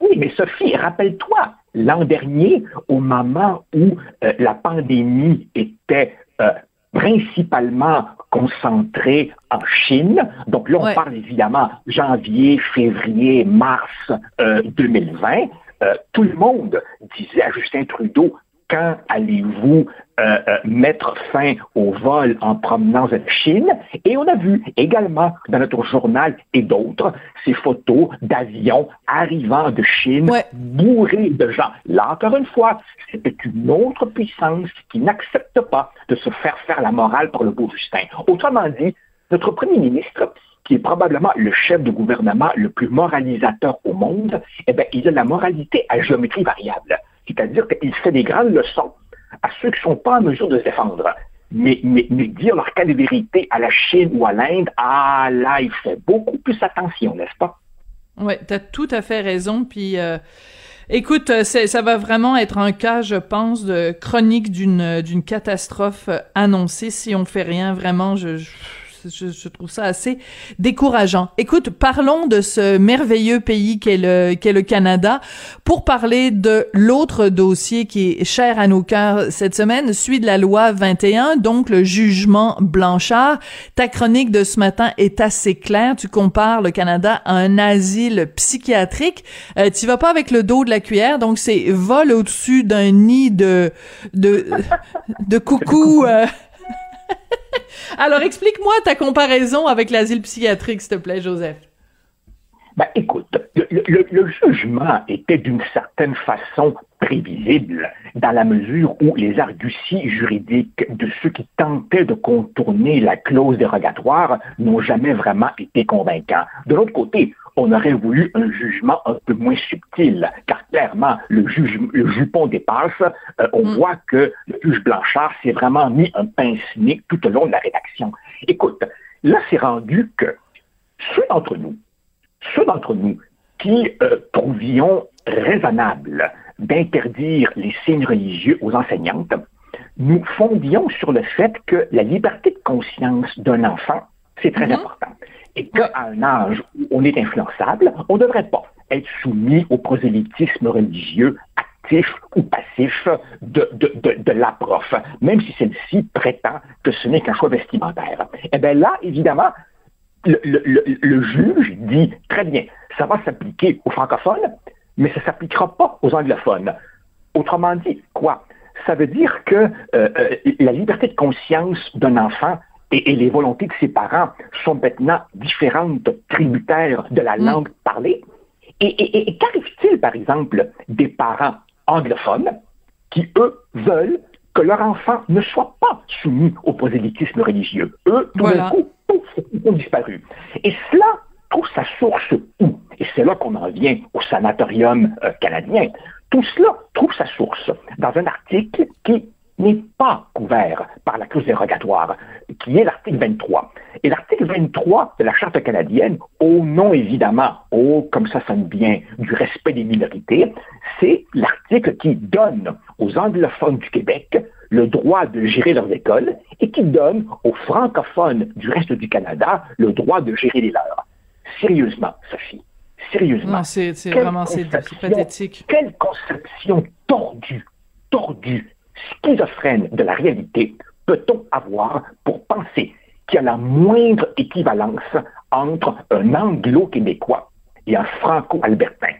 Oui mais Sophie rappelle-toi l'an dernier au moment où euh, la pandémie était euh, principalement concentré en Chine. Donc là, on parle évidemment janvier, février, mars 2020. Euh, tout le monde disait à Justin Trudeau, quand allez-vous euh, euh, mettre fin au vol en promenance de Chine? Et on a vu également dans notre journal et d'autres ces photos d'avions arrivant de Chine bourrés de gens. Là, encore une fois, c'était une autre puissance qui n'accepte pas de se faire faire la morale par le beau Justin. Autrement dit, notre premier ministre qui est probablement le chef de gouvernement le plus moralisateur au monde, eh bien, il a la moralité à géométrie variable. C'est-à-dire qu'il fait des grandes leçons à ceux qui ne sont pas en mesure de se défendre. Mais, dire leur cas de vérité à la Chine ou à l'Inde, ah là, il fait beaucoup plus attention, n'est-ce pas? Oui, tu as tout à fait raison. Puis, euh, écoute, ça va vraiment être un cas, je pense, de chronique d'une catastrophe annoncée si on fait rien. Vraiment, je, trouve ça assez décourageant. Écoute, parlons de ce merveilleux pays qu'est le, qu'est le Canada pour parler de l'autre dossier qui est cher à nos cœurs cette semaine, celui de la loi 21, donc le jugement Blanchard. Ta chronique de ce matin est assez claire. Tu compares le Canada à un asile psychiatrique. Euh, tu vas pas avec le dos de la cuillère, donc c'est vol au-dessus d'un nid de de de coucou. Euh, alors, explique-moi ta comparaison avec l'asile psychiatrique, s'il te plaît, Joseph. Ben, écoute, le, jugement était d'une certaine façon prévisible dans la mesure où les arguties juridiques de ceux qui tentaient de contourner la clause dérogatoire n'ont jamais vraiment été convaincants. De l'autre côté, on aurait voulu un jugement un peu moins subtil, car clairement, le, jupon dépasse. Euh, on mm. voit que le juge Blanchard s'est vraiment mis un pince-nez tout au long de la rédaction. Écoute, là, c'est rendu que ceux d'entre nous, ceux d'entre nous qui euh, trouvions raisonnable d'interdire les signes religieux aux enseignantes, nous fondions sur le fait que la liberté de conscience d'un enfant, c'est très mm-hmm. important et qu'à un âge où on est influençable, on ne devrait pas être soumis au prosélytisme religieux actif ou passif de, la prof, même si celle-ci prétend que ce n'est qu'un choix vestimentaire. Eh bien là, évidemment, le, le, juge dit très bien, ça va s'appliquer aux francophones, mais ça ne s'appliquera pas aux anglophones. Autrement dit, quoi? Ça veut dire que euh, euh, la liberté de conscience d'un enfant et, les volontés de ses parents sont maintenant différentes, tributaires de la mm. langue parlée. Et, qu'arrive-t-il, par exemple, des parents anglophones qui, eux, veulent que leur enfant ne soit pas soumis au prosélytisme religieux? Eux, tout d'un coup, ils ont disparu. Et cela trouve sa source où? Et c'est là qu'on en vient au sanatorium euh, canadien. Tout cela trouve sa source dans un article qui n'est pas couvert par la clause dérogatoire, qui est l'article 23. Et l'article 23 de la Charte canadienne, au nom évidemment, au, comme ça sonne bien, du respect des minorités, c'est l'article qui donne aux anglophones du Québec le droit de gérer leurs écoles et qui donne aux francophones du reste du Canada le droit de gérer les leurs. Sérieusement, Sophie, sérieusement. c'est vraiment pathétique. Quelle conception tordue, tordue schizophrène de la réalité peut-on avoir pour penser qu'il y a la moindre équivalence entre un anglo-québécois et un franco-albertain?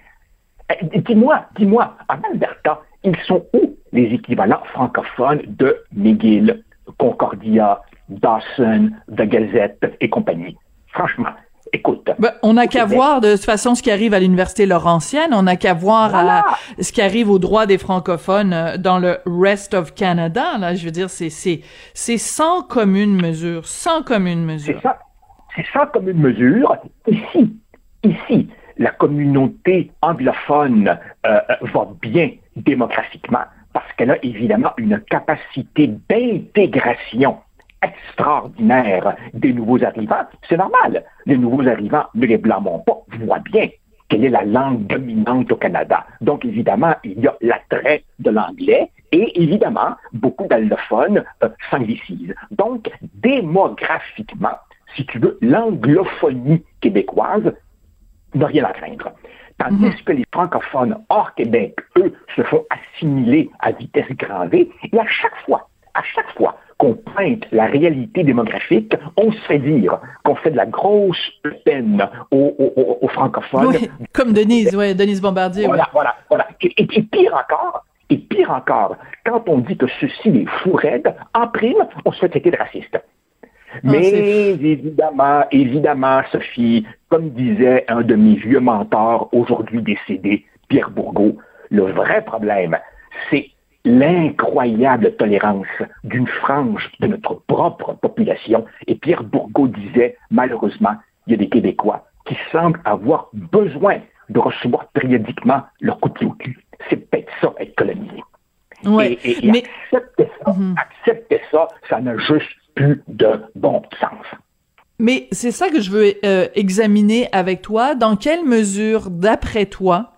Eh, dis-moi, dis-moi, en Alberta, ils sont où les équivalents francophones de McGill, Concordia, Dawson, The Gazette et compagnie? Franchement, écoute. Ben, on n'a qu'à voir de toute façon ce qui arrive à l'université Laurentienne, on n'a qu'à voir à ce qui arrive aux droits des francophones euh, dans le rest of Canada. Là, je veux dire, c'est c'est c'est sans commune mesure, sans commune mesure. C'est ça, c'est sans commune mesure. Ici, ici, la communauté anglophone euh, euh, va bien démographiquement parce qu'elle a évidemment une capacité d'intégration extraordinaire des nouveaux arrivants. C'est normal. Les nouveaux arrivants, ne les blâmons pas, voient bien quelle est la langue dominante au Canada. Donc, évidemment, il y a l'attrait de l'anglais et, évidemment, beaucoup d'allophones euh, s'anglicisent. Donc, démographiquement, si tu veux, l'anglophonie québécoise n'a rien à craindre. Tandis mhm. que les francophones hors Québec, eux, se font assimiler à vitesse grand V, et à chaque fois, à chaque fois qu'on pointe la réalité démographique, on se fait dire qu'on fait de la grosse peine aux, francophones. Oui, comme Denise, oui, Denise Bombardier. Voilà, voilà, voilà. Et, pire encore, et pire encore, quand on dit que ceci est fou raide, en prime, on se fait traiter de raciste. Ah, Mais évidemment, évidemment, Sophie, comme disait un de mes vieux mentors, aujourd'hui décédé, Pierre Bourgault, le vrai problème, c'est l'incroyable tolérance d'une frange de notre propre population. Et Pierre Bourgault disait, malheureusement, il y a des Québécois qui semblent avoir besoin de recevoir périodiquement leur coup de pied au cul. C'est peut-être ça, être colonisé. Oui, et, mais... accepter ça, mhm. accepter ça, ça n'a juste plus de bon sens. Mais c'est ça que je veux euh, examiner avec toi. Dans quelle mesure, d'après toi,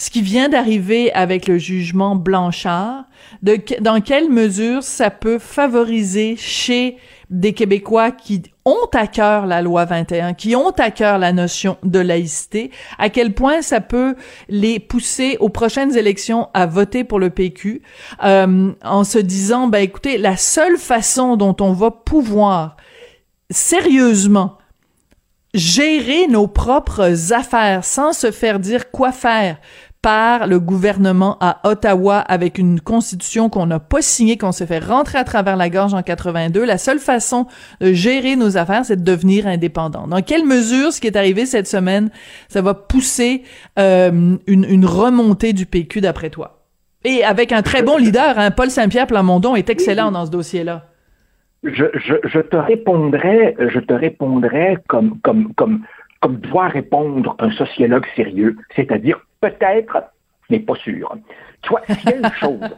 ce qui vient d'arriver avec le jugement Blanchard, de, dans quelle mesure ça peut favoriser chez des Québécois qui ont à cœur la loi 21, qui ont à cœur la notion de laïcité, à quel point ça peut les pousser aux prochaines élections à voter pour le PQ, euh, en se disant, ben écoutez, la seule façon dont on va pouvoir sérieusement gérer nos propres affaires sans se faire dire quoi faire par le gouvernement à Ottawa avec une constitution qu'on n'a pas signée, qu'on s'est fait rentrer à travers la gorge en 82. La seule façon de gérer nos affaires, c'est de devenir indépendant. Dans quelle mesure ce qui est arrivé cette semaine, ça va pousser euh, une, remontée du PQ d'après toi? Et avec un très bon leader, hein, Paul Saint-Pierre Plamondon est excellent dans ce dossier-là. Je, je, te répondrai, je te répondrai comme, comme, comme, comme doit répondre un sociologue sérieux, c'est-à-dire peut-être, mais pas sûr. Tu vois, s'il y a une chose,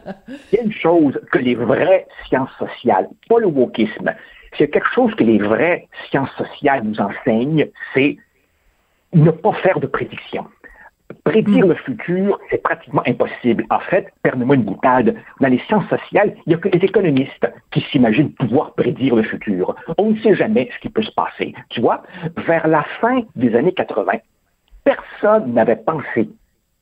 y a une chose que les vraies sciences sociales, pas le wokisme, s'il y a quelque chose que les vraies sciences sociales nous enseignent, c'est ne pas faire de prédictions. Prédire hmm. le futur, c'est pratiquement impossible. En fait, perdez-moi une boutade, dans les sciences sociales, il n'y a que les économistes qui s'imaginent pouvoir prédire le futur. On ne sait jamais ce qui peut se passer. Tu vois, vers la fin des années 80, personne n'avait pensé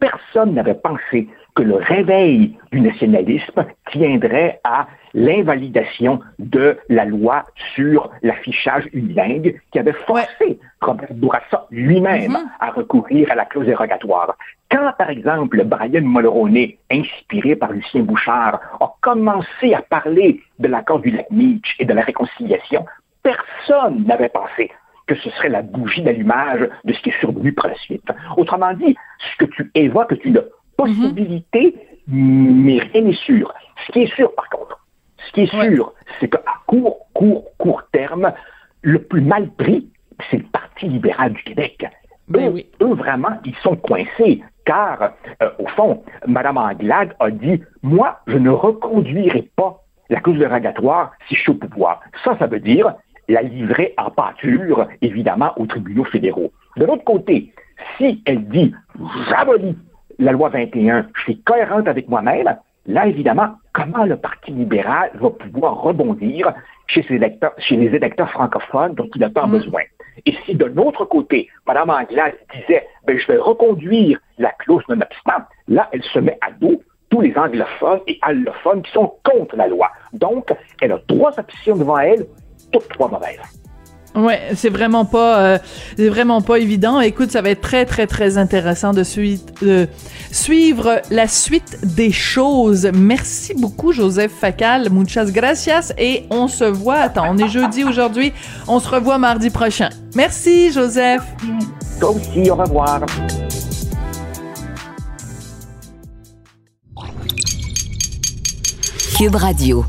personne n'avait pensé que le réveil du nationalisme tiendrait à l'invalidation de la loi sur l'affichage unilingue qui avait forcé Robert Bourassa lui-même mm-hmm. à recourir à la clause dérogatoire. Quand, par exemple, Brian Mulroney, inspiré par Lucien Bouchard, a commencé à parler de l'accord du lac Meach et de la réconciliation, personne n'avait pensé que ce serait la bougie d'allumage de ce qui est survenu par la suite. Autrement dit, ce que tu évoques est une possibilité, mais rien n'est sûr. Ce qui est sûr, par contre, ce qui est sûr, c'est qu'à court, court, court terme, le plus mal pris, c'est le Parti libéral du Québec. Ben eux, vraiment, ils sont coincés, car, euh, au fond, Mme Anglade a dit, moi, je ne reconduirai pas la clause dérogatoire si je suis au pouvoir. Ça, ça veut dire, la livrer en pâture, évidemment, aux tribunaux fédéraux. De l'autre côté, si elle dit j'abolis la loi 21, je suis cohérente avec moi-même, là, évidemment, comment le Parti libéral va pouvoir rebondir chez, ses électeurs, chez les électeurs francophones dont il n'a pas mm. besoin? Et si de l'autre côté, Mme Anglade disait ben, je vais reconduire la clause non-obstant, là, elle se met à dos tous les anglophones et allophones qui sont contre la loi. Donc, elle a trois options devant elle toutes trois mauvaises. Ouais, c'est vraiment pas, euh, c'est vraiment pas évident. Écoute, ça va être très très très intéressant de, suivre la suite des choses. Merci beaucoup, Joseph Facal. Muchas gracias. Et on se voit. Attends, on est jeudi aujourd'hui. On se revoit mardi prochain. Merci, Joseph. Toi aussi. Au revoir. Cube Radio.